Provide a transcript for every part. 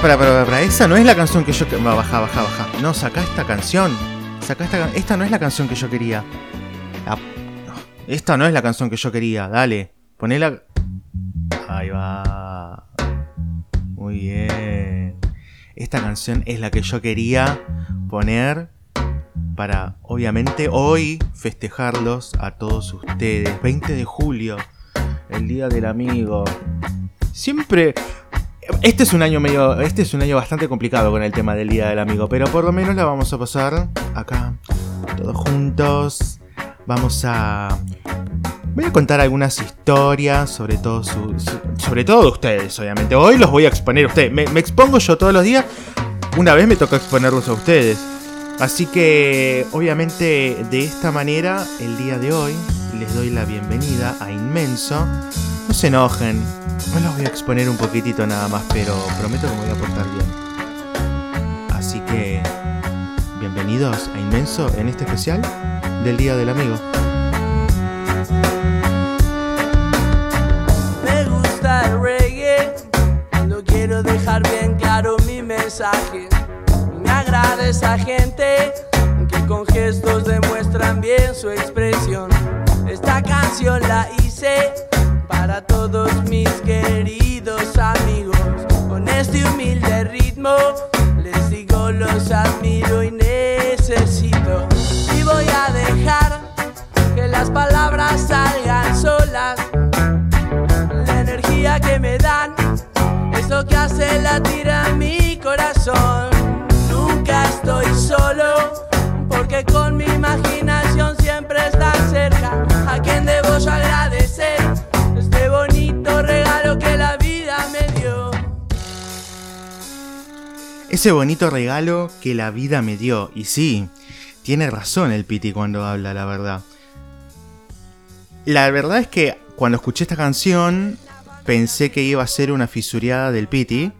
Para, esa no es la canción que yo... Va, baja, baja, baja. No, saca esta canción. Saca esta... Esta no es la canción que yo quería. Esta no es la canción que yo quería. Dale, ponela... Ahí va. Muy bien. Esta canción es la que yo quería poner para, obviamente, hoy festejarlos a todos ustedes. 20 de julio, el Día del Amigo. Siempre este es un año medio. Este es un año bastante complicado con el tema del Día del Amigo. Pero por lo menos la vamos a pasar acá. Todos juntos. Vamos a. Voy a contar algunas historias, sobre todo sobre todo de ustedes, obviamente. Hoy los voy a exponer a ustedes. Me expongo yo todos los días. Una vez me toca exponerlos a ustedes. Así que, obviamente, de esta manera, el día de hoy les doy la bienvenida a Inmenso. No se enojen, Hoy los voy a exponer un poquitito nada más, pero prometo que me voy a portar bien. Así que, bienvenidos a Inmenso en este especial del Día del Amigo. Me gusta el reggae, no quiero dejar bien claro mi mensaje. Agrada esa gente que con gestos demuestran bien su expresión. Esta canción la hice para todos mis queridos amigos. Con este humilde ritmo les digo los admiro y necesito. Y voy a dejar que las palabras salgan solas. La energía que me dan es lo que hace latir a mi corazón. Estoy solo porque con mi imaginación siempre está cerca a quien debo yo agradecer bonito regalo que la vida me dio. Ese bonito regalo que la vida me dio. Y sí, tiene razón el Piti cuando habla, la verdad. La verdad es que cuando escuché esta canción pensé que iba a ser una fisureada del Piti,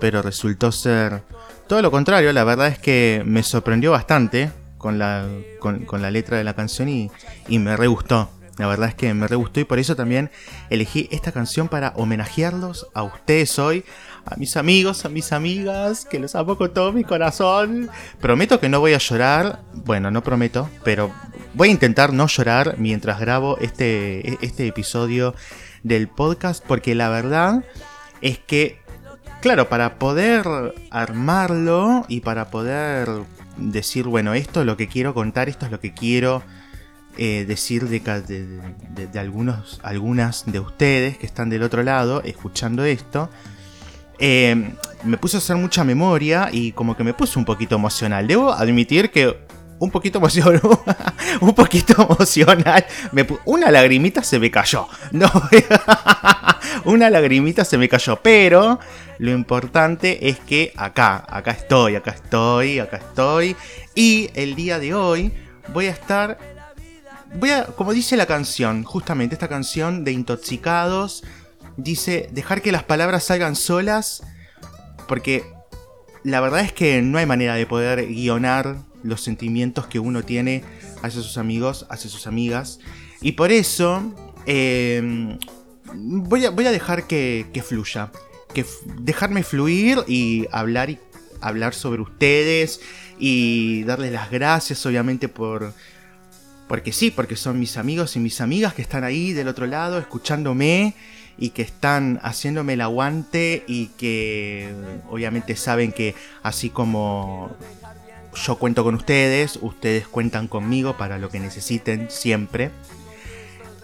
pero resultó ser todo lo contrario. La verdad es que me sorprendió bastante con la, con, la letra de la canción y, y me re gustó. La verdad es que me re gustó y por eso también elegí esta canción para homenajearlos a ustedes hoy, a mis amigos, a mis amigas, que los amo con todo mi corazón. Prometo que no voy a llorar, bueno, no prometo, pero voy a intentar no llorar mientras grabo este, este episodio del podcast porque la verdad es que, claro, para poder armarlo y para poder decir, bueno, esto es lo que quiero contar, esto es lo que quiero eh, decir de, de, algunos, algunas de ustedes que están del otro lado escuchando esto. Eh, me puse a hacer mucha memoria y como que me puse un poquito emocional. Debo admitir que un poquito emocional, un poquito emocional. una lagrimita se me cayó. No, una lagrimita se me cayó. Pero lo importante es que acá, acá estoy, acá estoy, acá estoy. Y el día de hoy voy a estar voy a, como dice la canción, justamente esta canción de Intoxicados, dice dejar que las palabras salgan solas, porque la verdad es que no hay manera de poder guionar los sentimientos que uno tiene hacia sus amigos, hacia sus amigas, y por eso em, voy, a, voy, a, dejar que, que fluya, que dejarme fluir y hablar y hablar sobre ustedes y darles las gracias obviamente por porque sí, porque son mis amigos y mis amigas que están ahí del otro lado escuchándome y que están haciéndome el aguante y que obviamente saben que así como yo cuento con ustedes, ustedes cuentan conmigo para lo que necesiten siempre.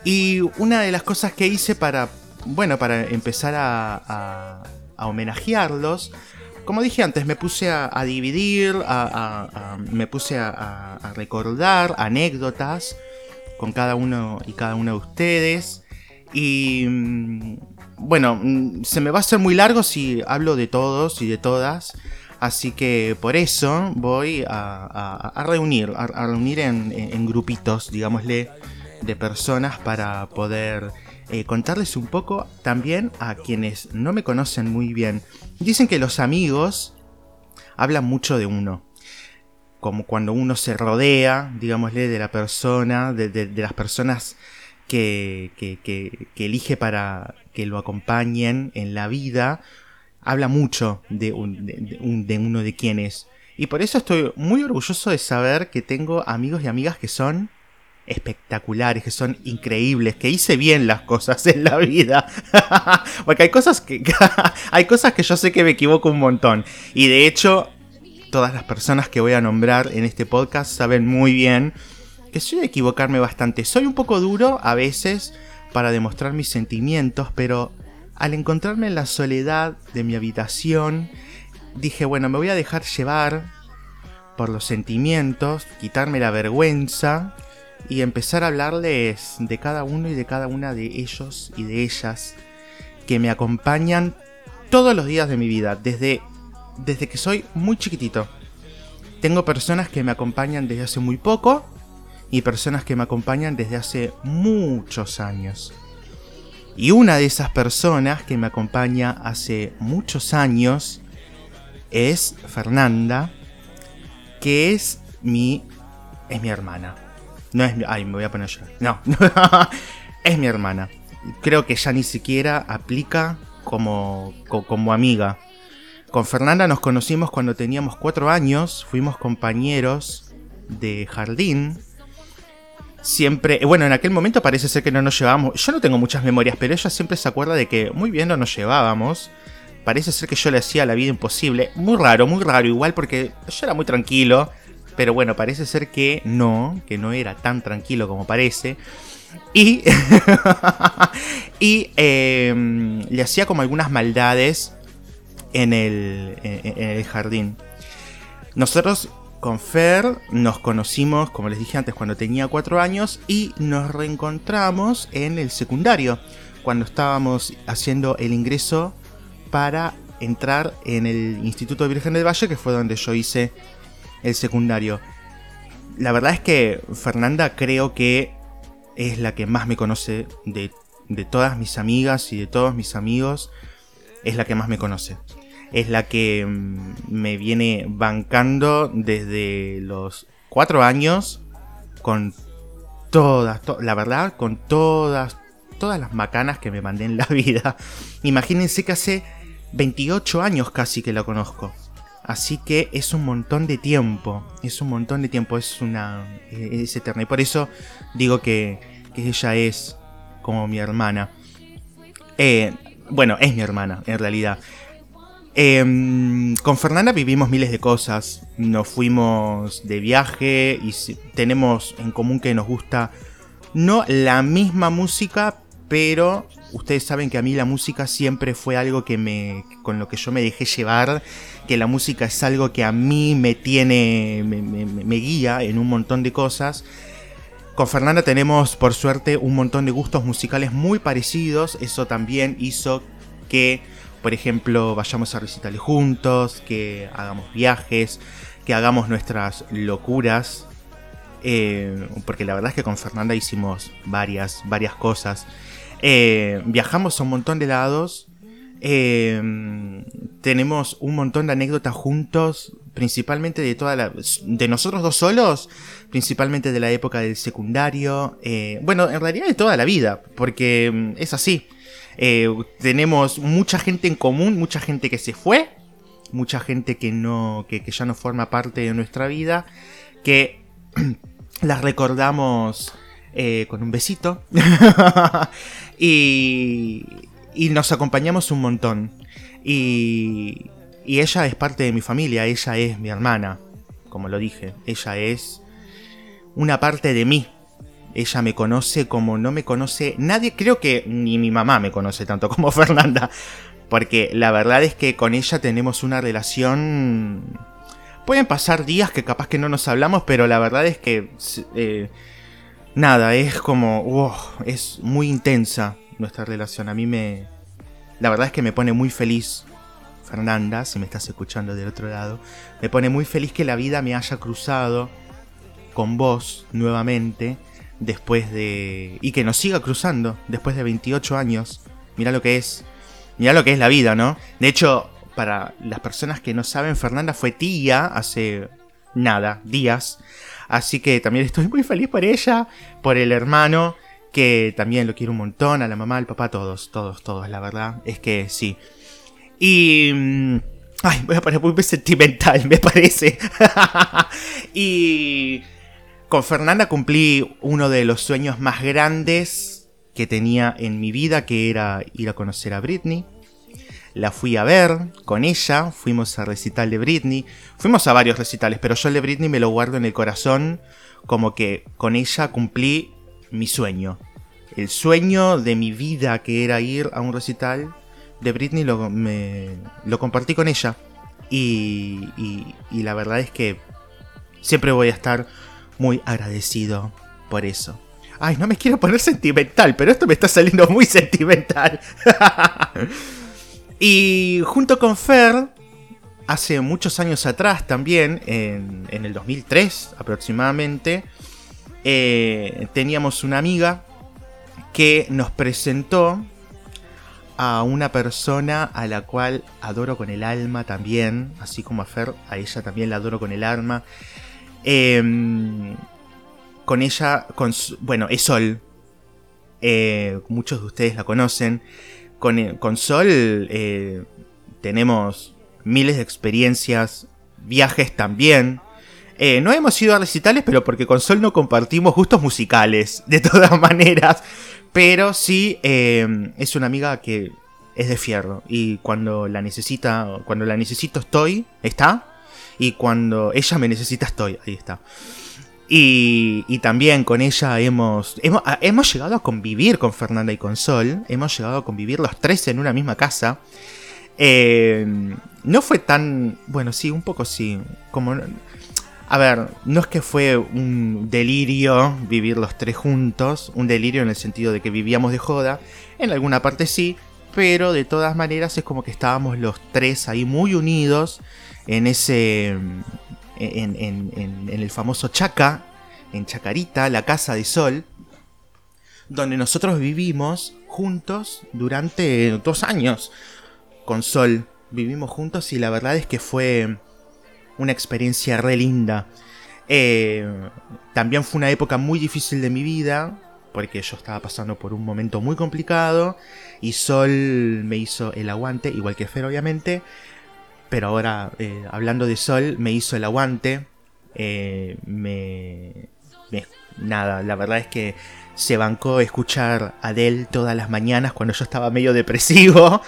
Y una de las cosas que hice para, bueno, para empezar a, a homenajearlos como dije antes, me puse a, dividir, me puse a, recordar anécdotas con cada uno y cada uno de ustedes. Y mm, bueno, mm, se me va a hacer muy largo si hablo de todos y de todas. Así que por eso voy a, reunir, a, reunir en, grupitos, digámosle, de personas para poder eh, contarles un poco también a quienes no me conocen muy bien. Dicen que los amigos hablan mucho de uno. Como cuando uno se rodea, digámosle, de la persona, de, las personas que, que, elige para que lo acompañen en la vida. habla mucho de, de uno de quién es. Y por eso estoy muy orgulloso de saber que tengo amigos y amigas que son espectaculares, que son increíbles, que hice bien las cosas en la vida. Porque hay cosas que hay cosas que yo sé que me equivoco un montón. Y de hecho, todas las personas que voy a nombrar en este podcast saben muy bien que soy de equivocarme bastante. Soy un poco duro a veces para demostrar mis sentimientos, pero al encontrarme en la soledad de mi habitación, dije, bueno, me voy a dejar llevar por los sentimientos, quitarme la vergüenza y empezar a hablarles de cada uno y de cada una de ellos y de ellas que me acompañan todos los días de mi vida, desde, desde que soy muy chiquitito. Tengo personas que me acompañan desde hace muy poco y personas que me acompañan desde hace muchos años. Y una de esas personas que me acompaña hace muchos años es Fernanda, que es mi es mi hermana. No es mi, ay, me voy a poner yo. No, es mi hermana. Creo que ya ni siquiera aplica como, como amiga. Con Fernanda nos conocimos cuando teníamos cuatro años, fuimos compañeros de jardín. Siempre, bueno, en aquel momento parece ser que no nos llevábamos. Yo no tengo muchas memorias, pero ella siempre se acuerda de que muy bien no nos llevábamos. Parece ser que yo le hacía la vida imposible. Muy raro, muy raro, igual porque yo era muy tranquilo. Pero bueno, parece ser que no, que no era tan tranquilo como parece. Y, y em, le hacía como algunas maldades en el, en el jardín. Nosotros con Fer nos conocimos, como les dije antes, cuando tenía cuatro años y nos reencontramos en el secundario, cuando estábamos haciendo el ingreso para entrar en el Instituto Virgen del Valle, que fue donde yo hice el secundario. La verdad es que Fernanda creo que es la que más me conoce de, todas mis amigas y de todos mis amigos. Es la que más me conoce. Es la que mm, me viene bancando desde los cuatro años con todas, la verdad, con todas, todas las macanas que me mandé en la vida. Imagínense que hace 28 años casi que la conozco. Así que es un montón de tiempo, es un montón de tiempo, es una es eterna. Y por eso digo que, ella es como mi hermana. Eh, bueno, es mi hermana, en realidad. Em, con Fernanda vivimos miles de cosas. Nos fuimos de viaje y tenemos en común que nos gusta no la misma música, pero ustedes saben que a mí la música siempre fue algo que me con lo que yo me dejé llevar, que la música es algo que a mí me tiene me, guía en un montón de cosas. Con Fernanda tenemos por suerte un montón de gustos musicales muy parecidos, eso también hizo que por ejemplo vayamos a recitales juntos, que hagamos viajes, que hagamos nuestras locuras, eh, porque la verdad es que con Fernanda hicimos varias, varias cosas. Eh, viajamos a un montón de lados. Eh, tenemos un montón de anécdotas juntos, principalmente de toda la, de nosotros dos solos, principalmente de la época del secundario. Eh, bueno, en realidad de toda la vida, porque mm, es así. tenemos mucha gente en común, mucha gente que se fue, mucha gente que no, que, que ya no forma parte de nuestra vida, que las recordamos eh, con un besito. y, y nos acompañamos un montón. Y, y ella es parte de mi familia, ella es mi hermana, como lo dije, ella es una parte de mí. Ella me conoce como no me conoce nadie, creo que ni mi mamá me conoce tanto como Fernanda, porque la verdad es que con ella tenemos una relación... Pueden pasar días que capaz que no nos hablamos, pero la verdad es que eh, nada, es como, es muy intensa nuestra relación. A mí me, la verdad es que me pone muy feliz, Fernanda, si me estás escuchando del otro lado, me pone muy feliz que la vida me haya cruzado con vos nuevamente después de... y que nos siga cruzando después de 28 años. Mira lo que es, mira lo que es la vida, ¿no? De hecho, para las personas que no saben, Fernanda fue tía hace nada, días. Así que también estoy muy feliz por ella, por el hermano, que también lo quiero un montón, a la mamá, al papá, todos, todos, todos, la verdad. Es que sí. Y... Mm, ay, voy a poner muy sentimental, me parece. y... Con Fernanda cumplí uno de los sueños más grandes que tenía en mi vida, que era ir a conocer a Britney. La fui a ver con ella, fuimos a recital de Britney, fuimos a varios recitales, pero yo el de Britney me lo guardo en el corazón como que con ella cumplí mi sueño. El sueño de mi vida que era ir a un recital de Britney lo, me, lo compartí con ella. Y, la verdad es que siempre voy a estar muy agradecido por eso. Ay, no me quiero poner sentimental, pero esto me está saliendo muy sentimental. y junto con Fer, hace muchos años atrás también, en, en el 2003 aproximadamente, eh, teníamos una amiga que nos presentó a una persona a la cual adoro con el alma también, así como a Fer, a ella también la adoro con el alma. Em, con ella, con, bueno, es Sol. Eh, muchos de ustedes la conocen. Con, eh, Sol eh, tenemos miles de experiencias, viajes también. no hemos ido a recitales, pero porque con Sol no compartimos gustos musicales, de todas maneras. Pero sí es una amiga que es de fierro. Y cuando la necesita, cuando la necesito estoy, está. Y cuando ella me necesita estoy, ahí está. Y, también con ella hemos, hemos, hemos, llegado a convivir con Fernanda y con Sol. Hemos llegado a convivir los tres en una misma casa. Eh, no fue tan... Bueno, sí, un poco sí. Como... A ver, no es que fue un delirio vivir los tres juntos. Un delirio en el sentido de que vivíamos de joda. En alguna parte sí. Pero de todas maneras es como que estábamos los tres ahí muy unidos en ese en, el famoso Chaca, en Chacarita, la Casa de Sol, donde nosotros vivimos juntos durante dos años con Sol. Vivimos juntos y la verdad es que fue una experiencia re linda. Eh, también fue una época muy difícil de mi vida, porque yo estaba pasando por un momento muy complicado y Sol me hizo el aguante, igual que Fer obviamente, pero ahora eh, hablando de Sol, me hizo el aguante. Eh, me, Nada, la verdad es que se bancó escuchar a Adele todas las mañanas cuando yo estaba medio depresivo.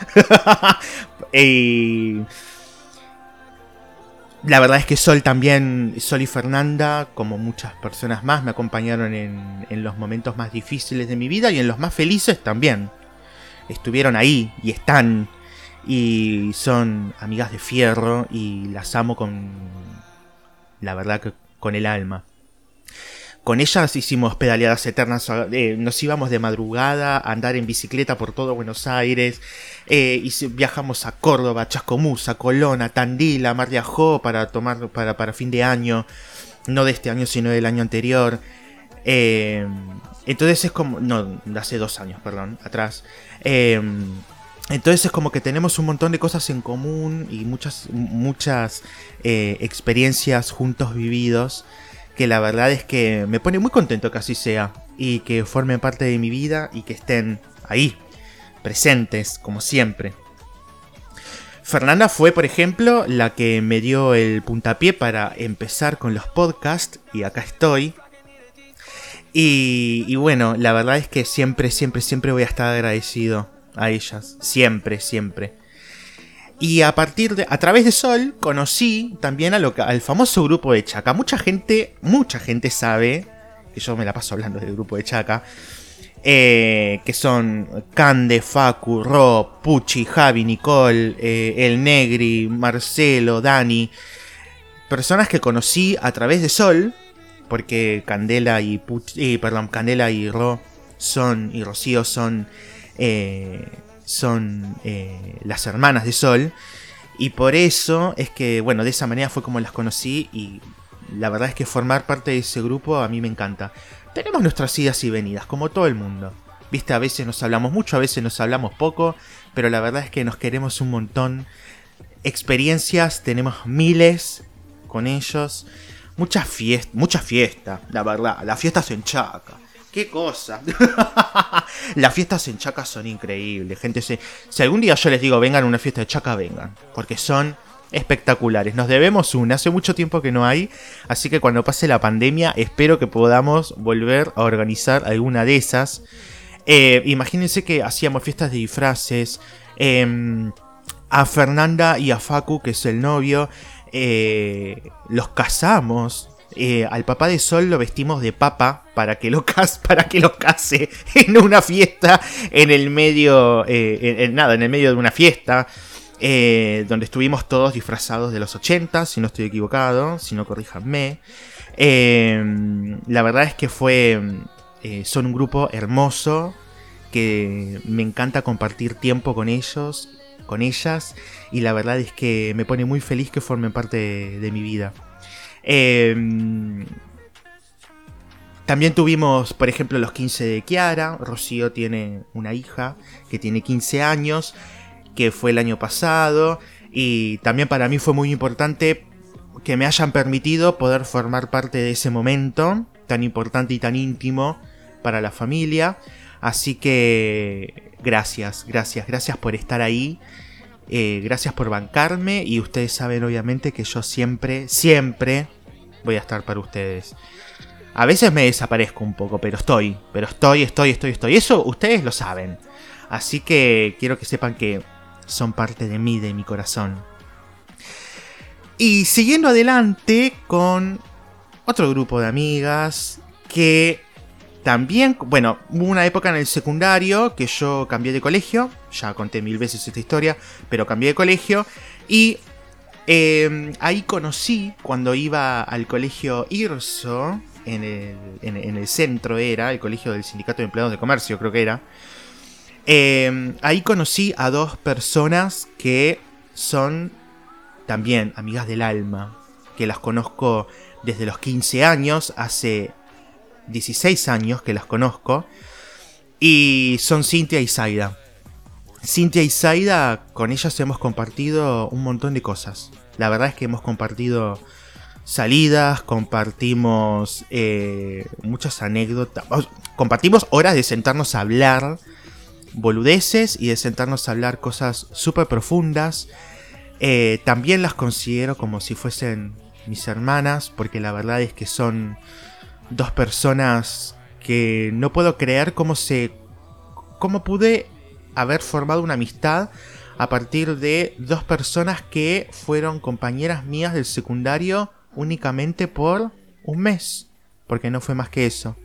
y. La verdad es que Sol también, Sol y Fernanda, como muchas personas más, me acompañaron en, los momentos más difíciles de mi vida y en los más felices también. Estuvieron ahí y están y son amigas de fierro y las amo con la verdad que con el alma. Con ellas hicimos pedaleadas eternas, eh, nos íbamos de madrugada a andar en bicicleta por todo Buenos Aires, eh, viajamos a Córdoba, Chascomús, a Colón, a Tandil, a Mar de Ajó para tomar para, para fin de año, no de este año sino del año anterior. Eh, entonces es como, no, de hace dos años, perdón, atrás. Entonces es como que tenemos un montón de cosas en común y muchas, muchas experiencias juntos vividos que la verdad es que me pone muy contento que así sea y que formen parte de mi vida y que estén ahí, presentes como siempre. Fernanda fue, por ejemplo, la que me dio el puntapié para empezar con los podcasts y acá estoy. Y, y bueno, la verdad es que siempre, siempre, siempre voy a estar agradecido a ellas, siempre, siempre. Y a partir de, a través de Sol, conocí también a lo, al famoso grupo de Chaca. Mucha gente, mucha gente sabe, que yo me la paso hablando del grupo de Chaca, eh, que son Cande, Facu, Ro, Pucci, Javi, Nicole, eh, El Negri, Marcelo, Dani. Personas que conocí a través de Sol, porque Candela y Pucci, eh, perdón, Candela y Ro son, y Rocío son son eh, las hermanas de Sol. Y por eso es que, bueno, de esa manera fue como las conocí y la verdad es que formar parte de ese grupo a mí me encanta. Tenemos nuestras idas y venidas, como todo el mundo. Viste, a veces nos hablamos mucho, a veces nos hablamos poco, pero la verdad es que nos queremos un montón. Experiencias, tenemos miles con ellos. Muchas fiestas, mucha fiesta, la verdad. Las fiestas en Chaca. qué cosa. Las fiestas en Chaca son increíbles, gente. Si, algún día yo les digo vengan a una fiesta de Chaca, vengan. Porque son espectaculares. Nos debemos una, hace mucho tiempo que no hay, así que cuando pase la pandemia espero que podamos volver a organizar alguna de esas. Eh, imagínense que hacíamos fiestas de disfraces. Em, a Fernanda y a Facu, que es el novio, eh, los casamos. Eh, al papá de Sol lo vestimos de papa para que lo, cas para que lo case en una fiesta, en el medio, en, nada, en el medio de una fiesta. donde estuvimos todos disfrazados de los 80, si no estoy equivocado, si no corríjanme. la verdad es que fue eh, son un grupo hermoso que me encanta compartir tiempo con ellos, con ellas, y la verdad es que me pone muy feliz que formen parte de, mi vida. Em, también tuvimos, por ejemplo, los 15 de Kiara. Rocío tiene una hija que tiene 15 años, que fue el año pasado. Y también para mí fue muy importante que me hayan permitido poder formar parte de ese momento tan importante y tan íntimo para la familia. Así que gracias, gracias, gracias por estar ahí. Eh, gracias por bancarme y ustedes saben obviamente que yo siempre, siempre voy a estar para ustedes. A veces me desaparezco un poco, pero estoy, pero estoy, estoy, estoy, estoy. Eso ustedes lo saben. Así que quiero que sepan que son parte de mí, de mi corazón. Y siguiendo adelante con otro grupo de amigas que también, bueno, hubo una época en el secundario que yo cambié de colegio, ya conté mil veces esta historia, pero cambié de colegio y em, ahí conocí cuando iba al colegio IRSO, en el, centro era, el colegio del Sindicato de Empleados de Comercio creo que era, em, ahí conocí a dos personas que son también amigas del alma, que las conozco desde los 15 años, hace 16 años que las conozco. Y son Cintia y Zaida. Cintia y Zaida, con ellas hemos compartido un montón de cosas. La verdad es que hemos compartido salidas, compartimos eh, muchas anécdotas, compartimos horas de sentarnos a hablar boludeces y de sentarnos a hablar cosas súper profundas. Eh, también las considero como si fuesen mis hermanas, porque la verdad es que son dos personas que no puedo creer cómo se. cómo pude haber formado una amistad a partir de dos personas que fueron compañeras mías del secundario únicamente por un mes. Porque no fue más que eso.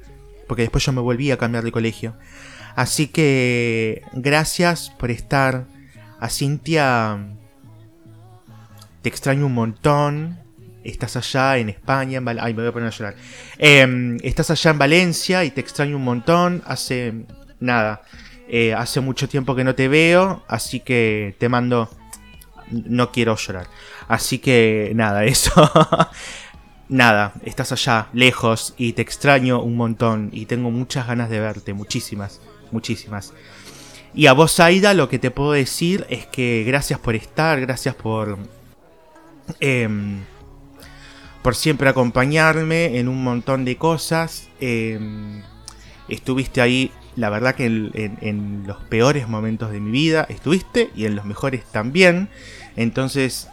Porque después yo me volví a cambiar de colegio. Así que gracias por estar. A Cintia te extraño un montón estás allá en España, en Ay, me voy a poner a llorar. Em, estás allá en Valencia y te extraño un montón. Hace nada, eh, hace mucho tiempo que no te veo, así que te mando. No quiero llorar. Así que nada, eso. nada, estás allá, lejos, y te extraño un montón. Y tengo muchas ganas de verte, muchísimas, muchísimas. Y a vos, Aida, lo que te puedo decir es que gracias por estar, gracias por. Eh, por siempre acompañarme en un montón de cosas. Em, estuviste ahí, la verdad que en, los peores momentos de mi vida estuviste y en los mejores también. Entonces,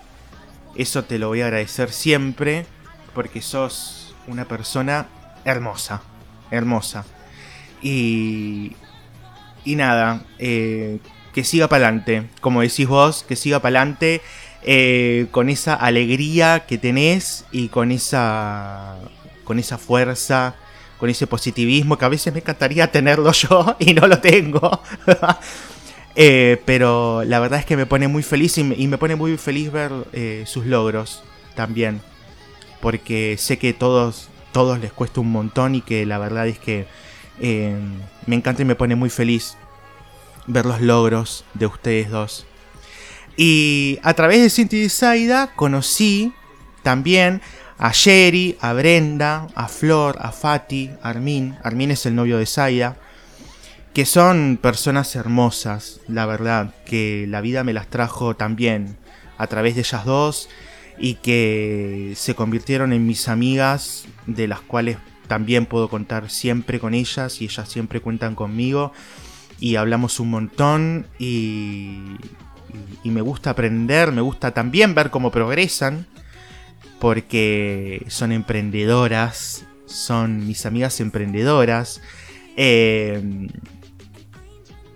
eso te lo voy a agradecer siempre porque sos una persona hermosa, hermosa. Y, y nada, eh, que siga para adelante, como decís vos, que siga para adelante eh, con esa alegría que tenés y con esa, con esa fuerza, con ese positivismo que a veces me encantaría tenerlo yo y no lo tengo. Eh, pero la verdad es que me pone muy feliz y me, pone muy feliz ver eh, sus logros también. Porque sé que todos, todos les cuesta un montón y que la verdad es que me encanta y me pone muy feliz ver los logros de ustedes dos. Y a través de Cintia y Zaida conocí también a Sherry, a Brenda, a Flor, a Fati, a Armin. Armin es el novio de Zaida. Que son personas hermosas, la verdad. Que la vida me las trajo también a través de ellas dos. Y que se convirtieron en mis amigas, de las cuales también puedo contar siempre con ellas y ellas siempre cuentan conmigo y hablamos un montón y, y, me gusta aprender, me gusta también ver cómo progresan porque son emprendedoras, son mis amigas emprendedoras. Eh,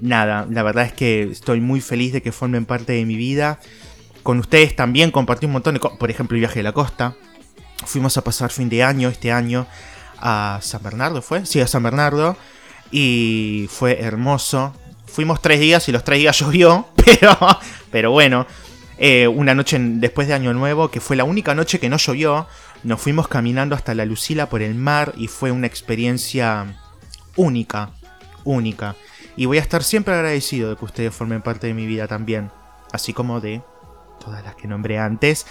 nada, la verdad es que estoy muy feliz de que formen parte de mi vida. Con ustedes también compartí un montón de por ejemplo el viaje de la costa. Fuimos a pasar fin de año, este año, a San Bernardo, ¿fue? Sí, a San Bernardo. Y fue hermoso. Fuimos tres días y los tres días llovió, pero, pero bueno. Eh, una noche después de Año Nuevo, que fue la única noche que no llovió, nos fuimos caminando hasta la Lucila por el mar y fue una experiencia única, única. Y voy a estar siempre agradecido de que ustedes formen parte de mi vida también, así como de todas las que nombré antes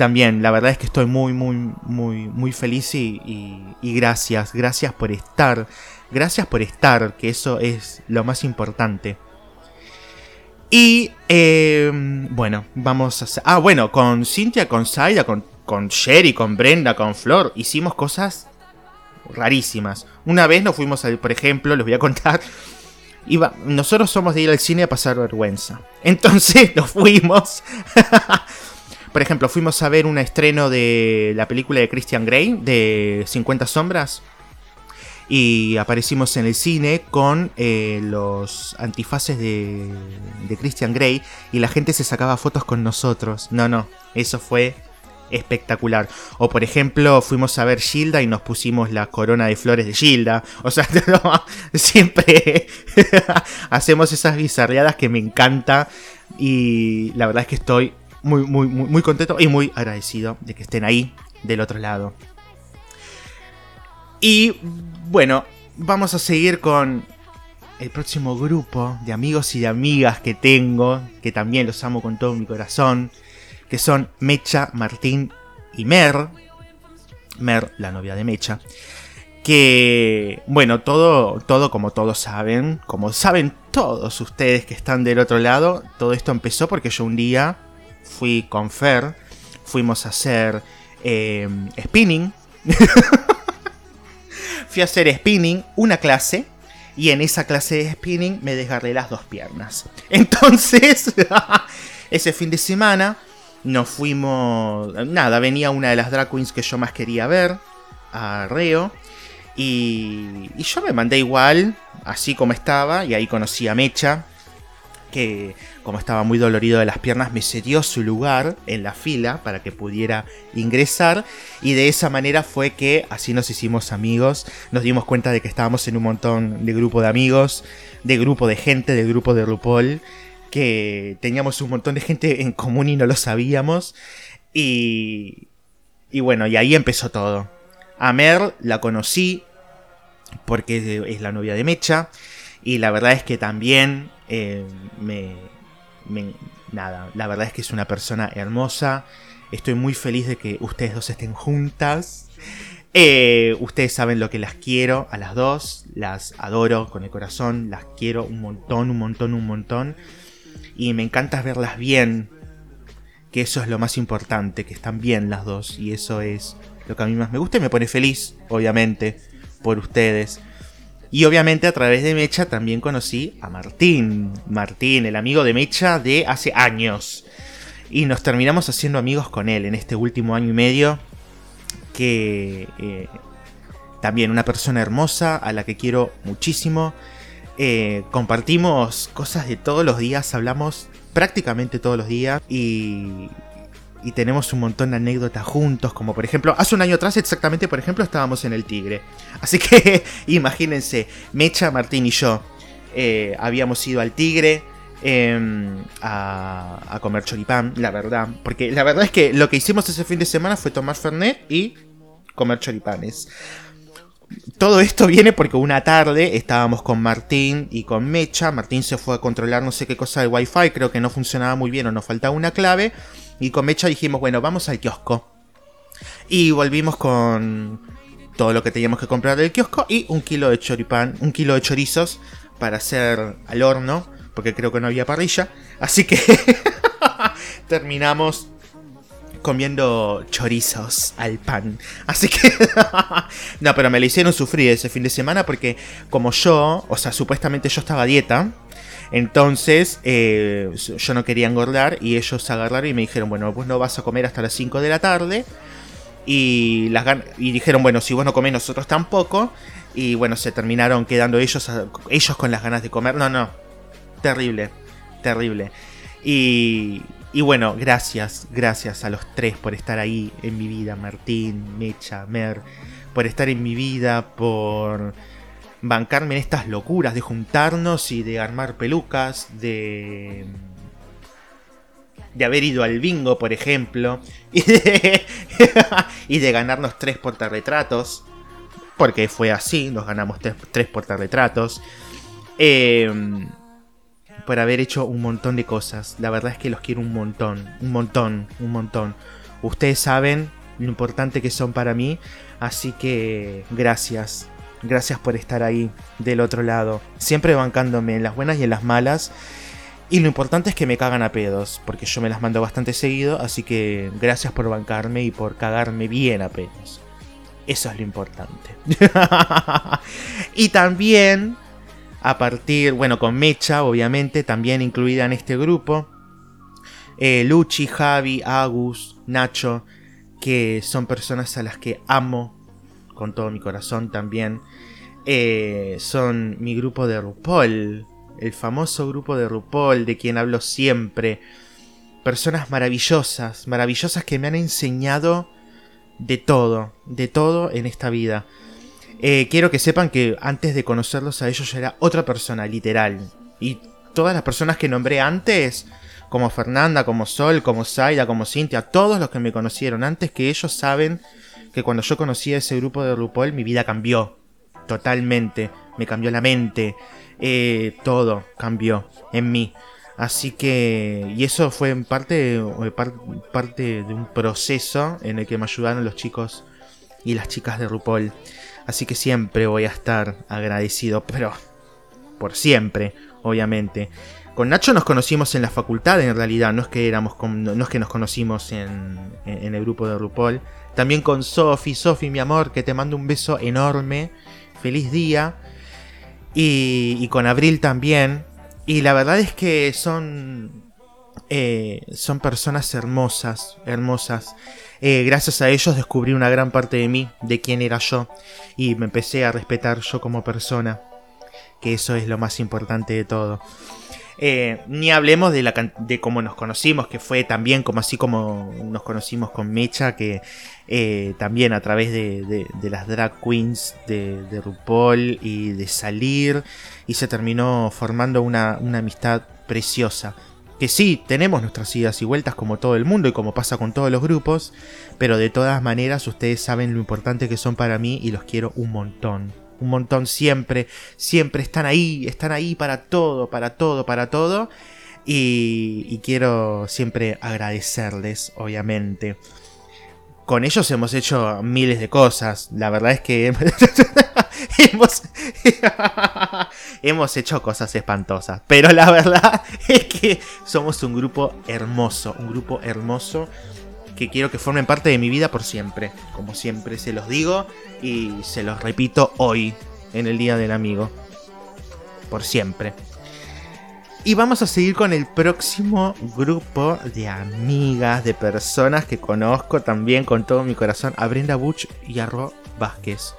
también, la verdad es que estoy muy, muy, muy, muy feliz y, gracias, gracias por estar, gracias por estar, que eso es lo más importante. Y em, bueno, vamos a. Ah, bueno, con Cintia, con Zaida, con, con Sherry, con Brenda, con Flor, hicimos cosas rarísimas. Una vez nos fuimos a, por ejemplo, les voy a contar, iba, nosotros somos de ir al cine a pasar vergüenza. Entonces nos fuimos Por ejemplo, fuimos a ver un estreno de la película de Christian Grey, de 50 sombras. Y aparecimos en el cine con eh, los antifaces de, de Christian Grey y la gente se sacaba fotos con nosotros. No, no, eso fue espectacular. O por ejemplo, fuimos a ver Gilda y nos pusimos la corona de flores de Gilda. O sea, siempre hacemos esas bizarreadas que me encanta. Y la verdad es que estoy muy, muy, muy, contento y muy agradecido de que estén ahí del otro lado. Y bueno, vamos a seguir con el próximo grupo de amigos y de amigas que tengo, que también los amo con todo mi corazón, que son Mecha, Martín y Mer. Mer, la novia de Mecha. Que, bueno, todo, todo como todos saben, como saben todos ustedes que están del otro lado, todo esto empezó porque yo un día fui con Fer, fuimos a hacer em, spinning. fui a hacer spinning, una clase, y en esa clase de spinning me desgarré las dos piernas. Entonces, ese fin de semana nos fuimos... Nada, venía una de las drag queens que yo más quería ver, a Reo. Y, y yo me mandé igual, así como estaba, y ahí conocí a Mecha, que como estaba muy dolorido de las piernas, me cedió su lugar en la fila para que pudiera ingresar. Y de esa manera fue que así nos hicimos amigos. Nos dimos cuenta de que estábamos en un montón de grupo de amigos, de grupo de gente, de grupo de RuPaul. Que teníamos un montón de gente en común y no lo sabíamos. Y, y bueno, y ahí empezó todo. A Mer la conocí porque es la novia de Mecha. Y la verdad es que también eh, me, Nada, la verdad es que es una persona hermosa. Estoy muy feliz de que ustedes dos estén juntas. Eh, ustedes saben lo que las quiero a las dos. Las adoro con el corazón. Las quiero un montón, un montón, un montón. Y me encanta verlas bien. Que eso es lo más importante, que están bien las dos. Y eso es lo que a mí más me gusta y me pone feliz, obviamente, por ustedes. Y obviamente a través de Mecha también conocí a Martín. Martín, el amigo de Mecha de hace años. Y nos terminamos haciendo amigos con él en este último año y medio. Que eh, también una persona hermosa a la que quiero muchísimo. Eh, compartimos cosas de todos los días, hablamos prácticamente todos los días. Y, y tenemos un montón de anécdotas juntos, como por ejemplo, hace un año atrás exactamente, por ejemplo, estábamos en el Tigre. Así que imagínense, Mecha, Martín y yo eh, habíamos ido al Tigre em, a, a, comer choripán, la verdad. Porque la verdad es que lo que hicimos ese fin de semana fue tomar Fernet y comer choripanes. Todo esto viene porque una tarde estábamos con Martín y con Mecha. Martín se fue a controlar no sé qué cosa del wifi, creo que no funcionaba muy bien o nos faltaba una clave. Y con Mecha dijimos, bueno, vamos al kiosco. Y volvimos con todo lo que teníamos que comprar del kiosco y un kilo de choripán, un kilo de chorizos para hacer al horno, porque creo que no había parrilla. Así que terminamos comiendo chorizos al pan. Así que... no, pero me lo hicieron sufrir ese fin de semana porque como yo, o sea, supuestamente yo estaba a dieta. Entonces eh, yo no quería engordar y ellos agarraron y me dijeron, bueno, pues no vas a comer hasta las 5 de la tarde. Y, las y dijeron, bueno, si vos no comés nosotros tampoco. Y bueno, se terminaron quedando ellos, ellos con las ganas de comer. No, no. Terrible, terrible. Y, y bueno, gracias, gracias a los tres por estar ahí en mi vida. Martín, Mecha, Mer. Por estar en mi vida, por bancarme en estas locuras de juntarnos y de armar pelucas, de de haber ido al bingo, por ejemplo, y de, y de ganarnos tres portarretratos, porque fue así, nos ganamos tres, portarretratos, em, por haber hecho un montón de cosas. La verdad es que los quiero un montón, un montón, un montón. Ustedes saben lo importante que son para mí, así que gracias, gracias por estar ahí del otro lado, siempre bancándome en las buenas y en las malas. Y lo importante es que me cagan a pedos, porque yo me las mando bastante seguido, así que gracias por bancarme y por cagarme bien a pedos. Eso es lo importante. y también, a partir, bueno, con Mecha, obviamente, también incluida en este grupo, eh, Luchi, Javi, Agus, Nacho, que son personas a las que amo con todo mi corazón también. Eh, son mi grupo de RuPaul, el famoso grupo de RuPaul de quien hablo siempre. Personas maravillosas, maravillosas que me han enseñado de todo, de todo en esta vida. Eh, quiero que sepan que antes de conocerlos a ellos yo era otra persona, literal. Y todas las personas que nombré antes, como Fernanda, como Sol, como Zaida, como Cintia, todos los que me conocieron antes que ellos saben que cuando yo conocí a ese grupo de RuPaul mi vida cambió. Totalmente. Me cambió la mente. Eh, todo cambió en mí. Así que, y eso fue en parte, parte de un proceso en el que me ayudaron los chicos y las chicas de RuPaul. Así que siempre voy a estar agradecido, pero por siempre, obviamente. Con Nacho nos conocimos en la facultad, en realidad, no es que éramos, no es que nos conocimos en, en el grupo de RuPaul. También con Sofi, Sofi, mi amor, que te mando un beso enorme. Feliz día. Y, con Abril también. Y la verdad es que son. Eh, son personas hermosas, hermosas. Eh, gracias a ellos descubrí una gran parte de mí, de quién era yo. Y me empecé a respetar yo como persona. Que eso es lo más importante de todo. Eh, ni hablemos de, la, de cómo nos conocimos, que fue también como así como nos conocimos con Mecha, que eh, también a través de, las drag queens de, de, RuPaul y de salir, y se terminó formando una, una amistad preciosa. Que sí, tenemos nuestras idas y vueltas como todo el mundo y como pasa con todos los grupos, pero de todas maneras ustedes saben lo importante que son para mí y los quiero un montón un montón siempre, siempre están ahí, están ahí para todo, para todo, para todo. Y, quiero siempre agradecerles, obviamente. Con ellos hemos hecho miles de cosas. La verdad es que hemos, hemos hecho cosas espantosas. Pero la verdad es que somos un grupo hermoso, un grupo hermoso que quiero que formen parte de mi vida por siempre. Como siempre se los digo y se los repito hoy, en el Día del Amigo. Por siempre. Y vamos a seguir con el próximo grupo de amigas, de personas que conozco también con todo mi corazón, a Brenda Butch y a Ro Vázquez.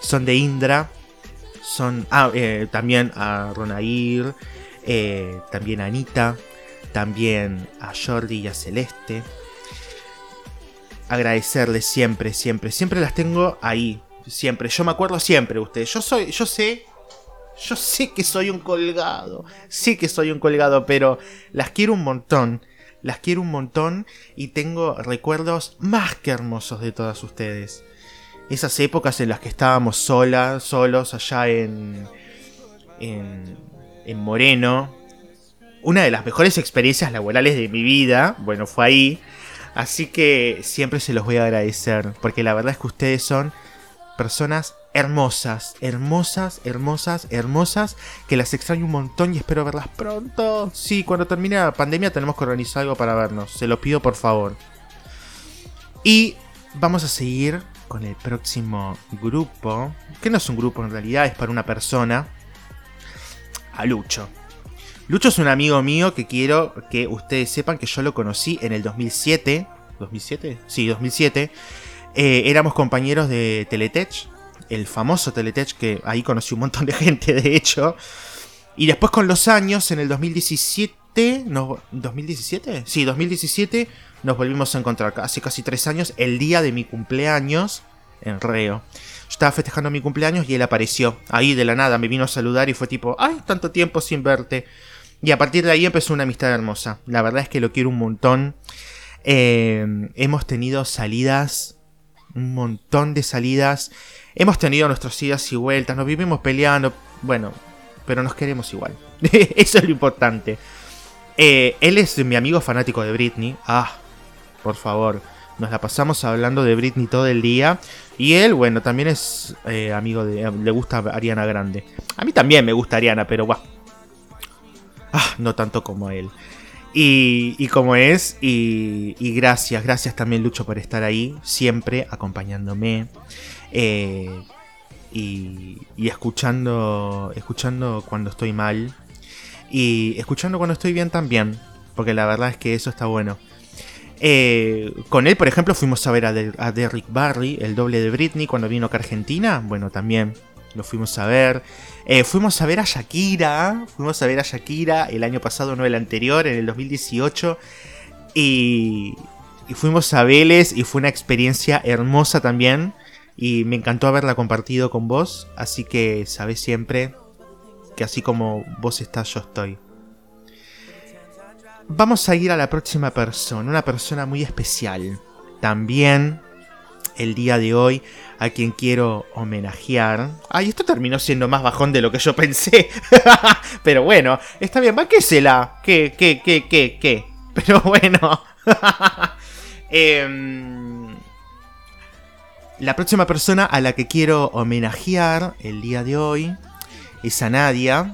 Son de Indra, son ah, eh, también a Ronair, eh, también a Anita, también a Jordi y a Celeste, agradecerles siempre, siempre. Siempre las tengo ahí. Siempre. Yo me acuerdo siempre de ustedes. Yo soy, yo sé. Yo sé que soy un colgado. Sí que soy un colgado, pero las quiero un montón. Las quiero un montón y tengo recuerdos más que hermosos de todas ustedes. Esas épocas en las que estábamos solas, solos allá en, en, en Moreno. Una de las mejores experiencias laborales de mi vida, bueno, fue ahí. Así que siempre se los voy a agradecer, porque la verdad es que ustedes son personas hermosas, hermosas, hermosas, hermosas, que las extraño un montón y espero verlas pronto. Sí, cuando termine la pandemia tenemos que organizar algo para vernos, se lo pido por favor. Y vamos a seguir con el próximo grupo, que no es un grupo en realidad, es para una persona, a Lucho. Lucho es un amigo mío que quiero que ustedes sepan que yo lo conocí en el 2007. ¿2007? Sí, 2007. Eh, éramos compañeros de Teletech, el famoso Teletech, que ahí conocí un montón de gente, de hecho. Y después con los años, en el 2017, no, ¿2017? Sí, 2017 nos volvimos a encontrar hace casi tres años, el día de mi cumpleaños, en Reo. Yo estaba festejando mi cumpleaños y él apareció ahí de la nada, me vino a saludar y fue tipo, ay, tanto tiempo sin verte. Y a partir de ahí empezó una amistad hermosa. La verdad es que lo quiero un montón. Eh, hemos tenido salidas, un montón de salidas. Hemos tenido nuestras idas y vueltas, nos vivimos peleando, bueno, pero nos queremos igual. Eso es lo importante. Eh, él es mi amigo fanático de Britney. Ah, por favor. Nos la pasamos hablando de Britney todo el día. Y él, bueno, también es eh, amigo de... Le gusta Ariana Grande. A mí también me gusta Ariana, pero guau. Ah, no tanto como él. Y, como es, y, gracias, gracias también Lucho por estar ahí, siempre acompañándome eh, y, escuchando, escuchando cuando estoy mal y escuchando cuando estoy bien también, porque la verdad es que eso está bueno. Eh, con él, por ejemplo, fuimos a ver a, a Derrick Barry, el doble de Britney, cuando vino acá a Argentina. Bueno, también lo fuimos a ver. Eh, fuimos a ver a Shakira. Fuimos a ver a Shakira el año pasado, no el anterior, en el 2018. Y, y fuimos a Vélez y fue una experiencia hermosa también. Y me encantó haberla compartido con vos. Así que sabés siempre que así como vos estás, yo estoy. Vamos a ir a la próxima persona, una persona muy especial. También el día de hoy a quien quiero homenajear. Ay, esto terminó siendo más bajón de lo que yo pensé. Pero bueno, está bien, va, ¿qué la? ¿Qué, qué, qué, qué, qué? Pero bueno. Em, la próxima persona a la que quiero homenajear el día de hoy es a Nadia,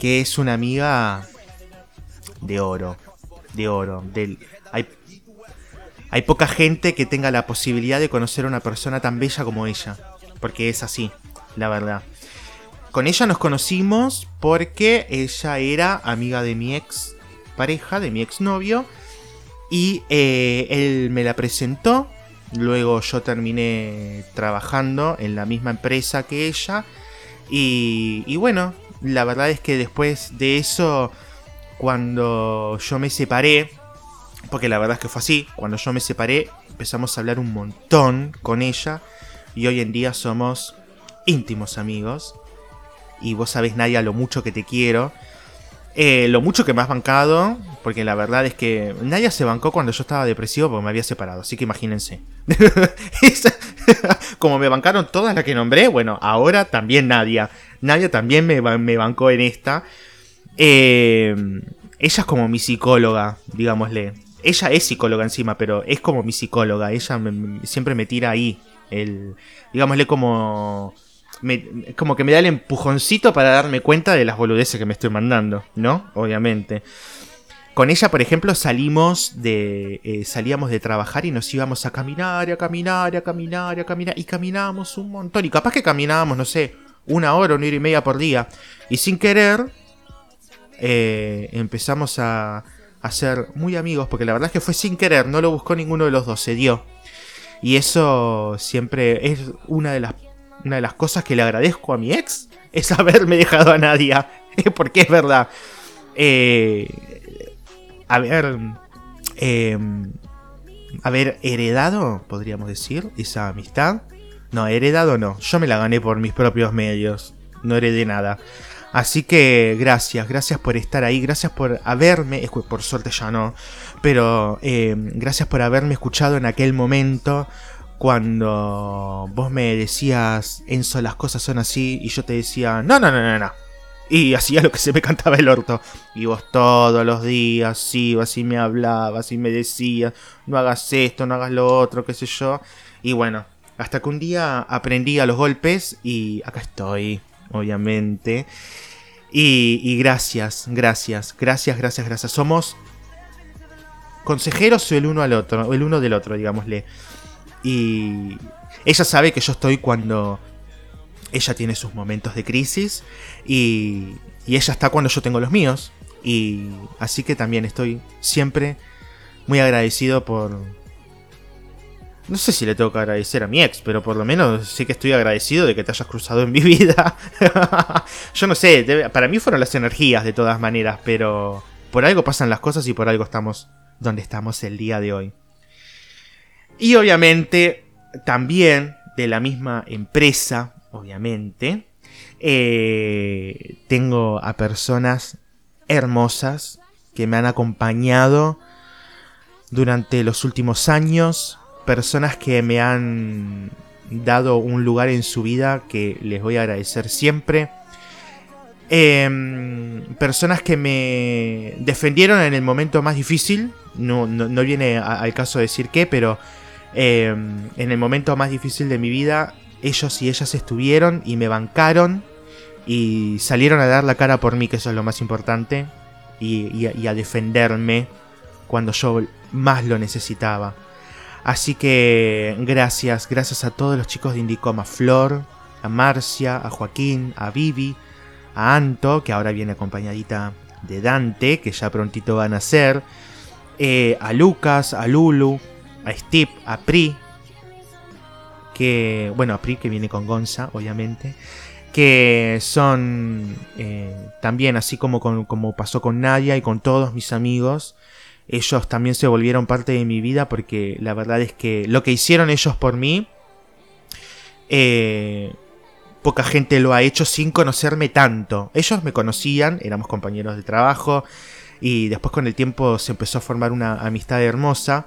que es una amiga de oro. De oro. Del, hay poca gente que tenga la posibilidad de conocer a una persona tan bella como ella. Porque es así, la verdad. Con ella nos conocimos porque ella era amiga de mi ex pareja, de mi ex novio. Y eh, él me la presentó. Luego yo terminé trabajando en la misma empresa que ella. Y, y bueno, la verdad es que después de eso, cuando yo me separé, porque la verdad es que fue así. Cuando yo me separé, empezamos a hablar un montón con ella. Y hoy en día somos íntimos amigos. Y vos sabés, Nadia, lo mucho que te quiero. Eh, lo mucho que me has bancado. Porque la verdad es que Nadia se bancó cuando yo estaba depresivo porque me había separado. Así que imagínense. Como me bancaron todas las que nombré, bueno, ahora también Nadia. Nadia también me, me bancó en esta. Eh, ella es como mi psicóloga, digámosle ella es psicóloga encima, pero es como mi psicóloga. Ella siempre me tira ahí. Digámosle como... como que me da el empujoncito para darme cuenta de las boludeces que me estoy mandando, ¿no? Obviamente. Con ella, por ejemplo, salimos de. Eh, salíamos de trabajar y nos íbamos a caminar, a caminar, a caminar, a caminar. Y caminábamos un montón. Y capaz que caminábamos, no sé, una hora, una hora y media por día. Y sin querer. Eh, empezamos a, a ser muy amigos, porque la verdad es que fue sin querer, no lo buscó ninguno de los dos, se dio. Y eso siempre es una de las, una de las cosas que le agradezco a mi ex, es haberme dejado a nadie, porque es verdad. Eh, eh, haber heredado, podríamos decir, esa amistad. No, heredado no, yo me la gané por mis propios medios, no heredé nada. Así que gracias, gracias por estar ahí, gracias por haberme, por suerte ya no, pero eh, gracias por haberme escuchado en aquel momento cuando vos me decías, Enzo, las cosas son así, y yo te decía, no, no, no, no, no. Y hacía lo que se me cantaba el orto. Y vos todos los días ibas y me hablabas y me decías, no hagas esto, no hagas lo otro, qué sé yo. Y bueno, hasta que un día aprendí a los golpes y acá estoy, obviamente. Y, gracias, gracias, gracias, gracias, gracias. Somos consejeros el uno al otro, el uno del otro, digámosle. Y ella sabe que yo estoy cuando ella tiene sus momentos de crisis y, y ella está cuando yo tengo los míos. Y así que también estoy siempre muy agradecido por... No sé si le tengo que agradecer a mi ex, pero por lo menos sé que estoy agradecido de que te hayas cruzado en mi vida. Yo no sé, para mí fueron las energías de todas maneras, pero por algo pasan las cosas y por algo estamos donde estamos el día de hoy. Y obviamente, también de la misma empresa, obviamente, eh, tengo a personas hermosas que me han acompañado durante los últimos años, personas que me han dado un lugar en su vida que les voy a agradecer siempre. Em, personas que me defendieron en el momento más difícil, no, viene al caso decir qué, pero em, en el momento más difícil de mi vida, ellos y ellas estuvieron y me bancaron y salieron a dar la cara por mí, que eso es lo más importante, y, a defenderme cuando yo más lo necesitaba. Así que gracias, gracias a todos los chicos de Indicoma, a Flor, a Marcia, a Joaquín, a Vivi, a Anto, que ahora viene acompañadita de Dante, que ya prontito van a ser, eh, a Lucas, a Lulu, a Steve, a Pri, que, bueno, a Pri que viene con Gonza, obviamente, que son eh, también, así como, como pasó con Nadia y con todos mis amigos, ellos también se volvieron parte de mi vida porque la verdad es que lo que hicieron ellos por mí, eh, poca gente lo ha hecho sin conocerme tanto. Ellos me conocían, éramos compañeros de trabajo y después con el tiempo se empezó a formar una amistad hermosa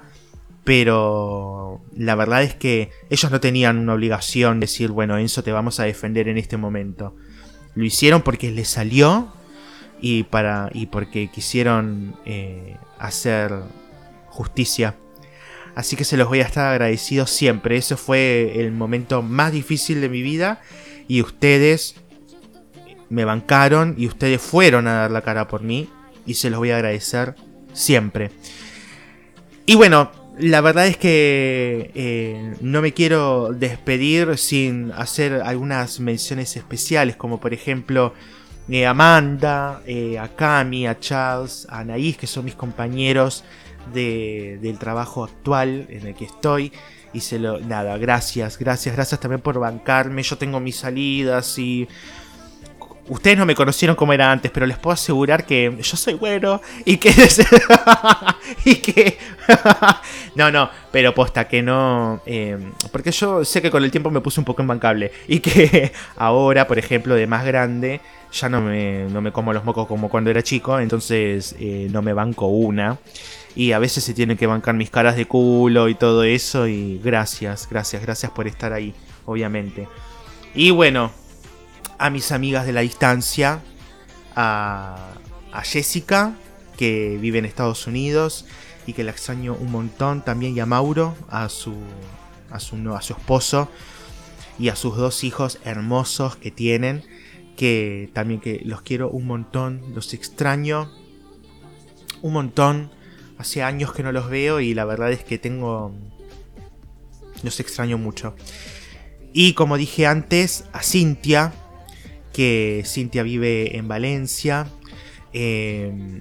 pero la verdad es que ellos no tenían una obligación de decir, bueno, Enzo, te vamos a defender en este momento. Lo hicieron porque les salió y, para, y porque quisieron eh, hacer justicia. Así que se los voy a estar agradecido siempre. Eso fue el momento más difícil de mi vida y ustedes me bancaron y ustedes fueron a dar la cara por mí y se los voy a agradecer siempre. Y bueno, la verdad es que eh, no me quiero despedir sin hacer algunas menciones especiales, como por ejemplo a Amanda, eh, a Cami, a Charles, a Anaís, que son mis compañeros del trabajo actual en el que estoy. Y se lo. Nada, gracias, gracias, gracias también por bancarme. Yo tengo mis salidas y Ustedes no me conocieron como era antes, pero les puedo asegurar que yo soy bueno y que... y que... no, no, pero posta que no... Eh, porque yo sé que con el tiempo me puse un poco imbancable y que ahora, por ejemplo, de más grande, ya no me, no me como los mocos como cuando era chico, entonces eh, no me banco una. Y a veces se tienen que bancar mis caras de culo y todo eso y gracias, gracias, gracias por estar ahí, obviamente. Y bueno, a mis amigas de la distancia, a, Jessica, que vive en Estados Unidos y que la extraño un montón, también y a Mauro, a su, a su, a su esposo y a sus dos hijos hermosos que tienen, que también que los quiero un montón, los extraño un montón. Hace años que no los veo y la verdad es que tengo... Los extraño mucho. Y como dije antes, a Cintia, que Cintia vive en Valencia. Em,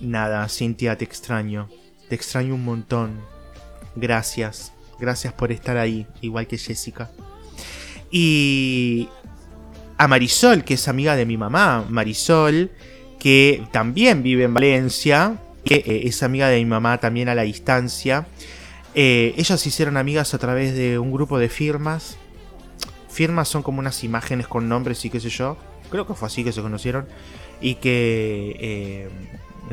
nada, Cintia, te extraño. Te extraño un montón. Gracias. Gracias por estar ahí, igual que Jessica. Y a Marisol, que es amiga de mi mamá. Marisol, que también vive en Valencia. Que eh, es amiga de mi mamá también a la distancia. Eh, ellas se hicieron amigas a través de un grupo de firmas firmas son como unas imágenes con nombres y qué sé yo. Creo que fue así que se conocieron. Y que eh,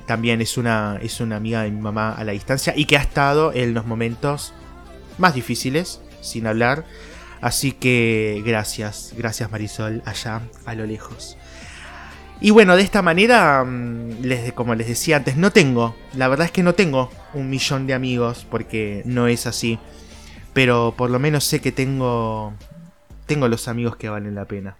también es una, es una amiga de mi mamá a la distancia. Y que ha estado en los momentos más difíciles, sin hablar. Así que gracias, gracias Marisol, allá a lo lejos. Y bueno, de esta manera, mm, les, como les decía antes, no tengo, la verdad es que no tengo un millón de amigos, porque no es así. Pero por lo menos sé que tengo tengo los amigos que valen la pena.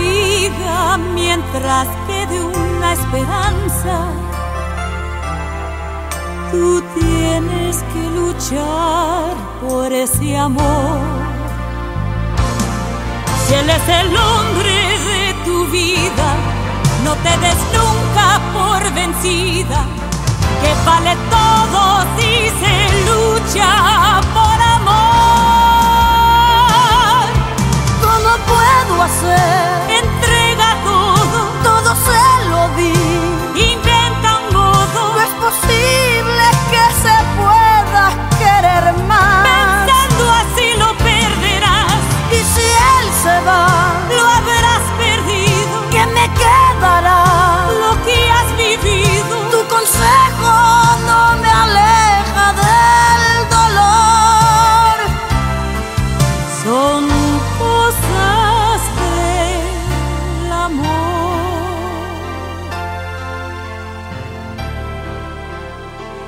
amiga, mientras quede una esperanza, tú tienes que luchar por ese amor. Si él es el hombre de tu vida, no te des nunca por vencida, que vale todo si se lucha por puedo hacer. Se lo di.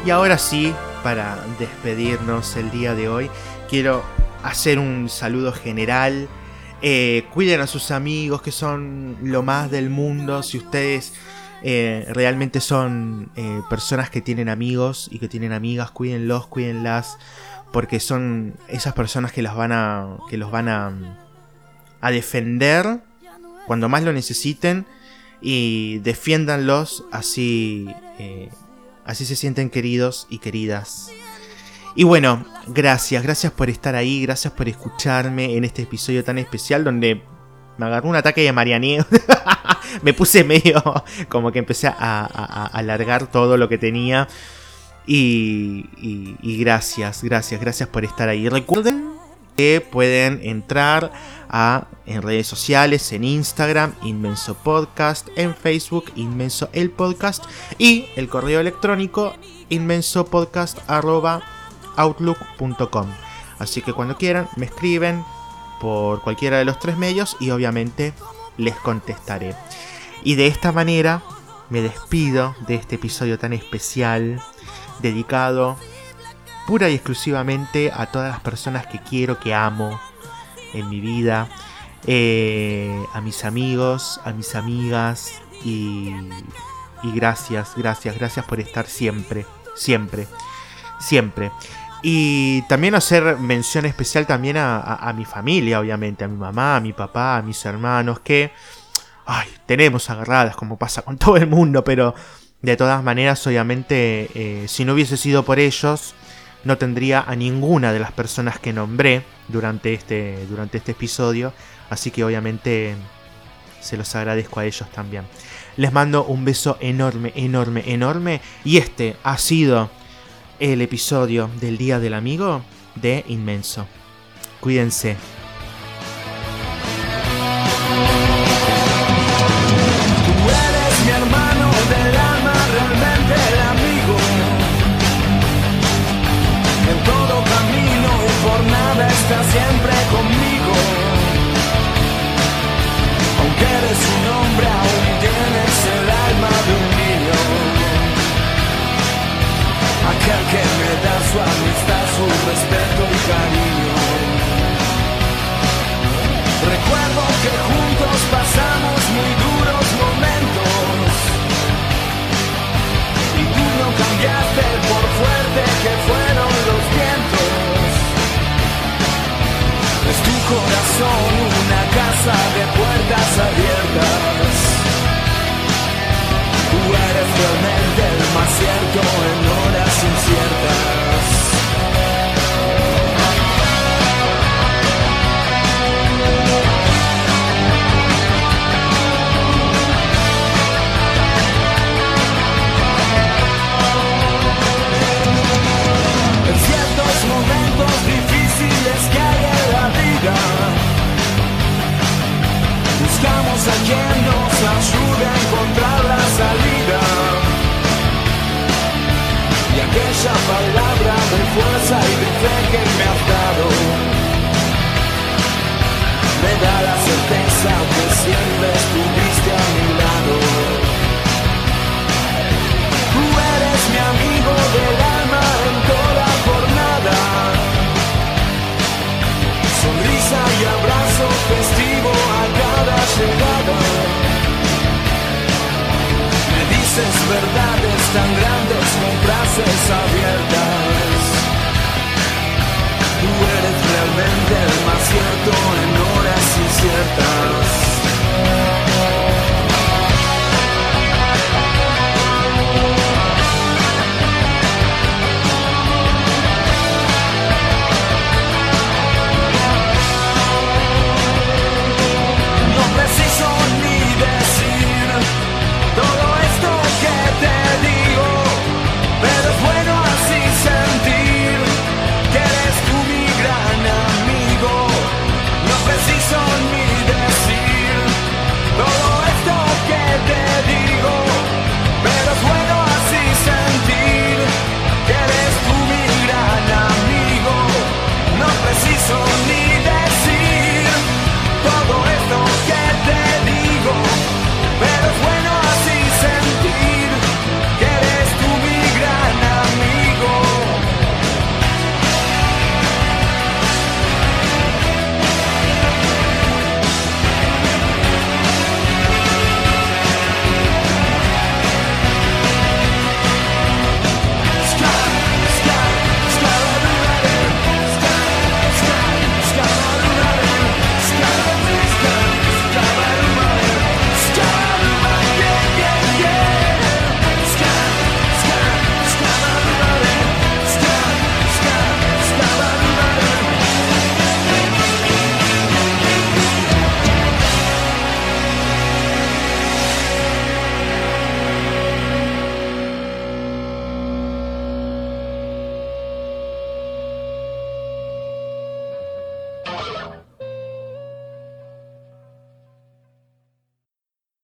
Y ahora sí, para despedirnos el día de hoy, quiero hacer un saludo general. Eh, cuiden a sus amigos que son lo más del mundo. Si ustedes eh, realmente son eh, personas que tienen amigos y que tienen amigas, cuídenlos, cuídenlas. Porque son esas personas que las van a. que los van a. a defender cuando más lo necesiten. Y defiéndanlos así Así se sienten queridos y queridas. Y bueno, gracias, gracias por estar ahí, gracias por escucharme en este episodio tan especial donde me agarró un ataque de marianeo. me puse medio como que empecé a, alargar todo lo que tenía. Y, y, gracias, gracias, gracias por estar ahí. Recuerden que pueden entrar a, en redes sociales, en Instagram, Inmenso Podcast, en Facebook, Inmenso el Podcast y el correo electrónico inmensopodcast.outlook.com. Así que cuando quieran me escriben por cualquiera de los tres medios y obviamente les contestaré. Y de esta manera me despido de este episodio tan especial dedicado pura y exclusivamente a todas las personas que quiero, que amo en mi vida, eh, a mis amigos, a mis amigas y, y gracias, gracias, gracias por estar siempre, siempre, siempre. Y también hacer mención especial también a, mi familia, obviamente, a mi mamá, a mi papá, a mis hermanos, que ay, tenemos agarradas como pasa con todo el mundo, pero de todas maneras, obviamente, eh, si no hubiese sido por ellos, no tendría a ninguna de las personas que nombré durante este, durante este episodio, así que obviamente se los agradezco a ellos también. Les mando un beso enorme, enorme, enorme y este ha sido el episodio del Día del Amigo de Inmenso. Cuídense. Corazón una casa de puertas abiertas.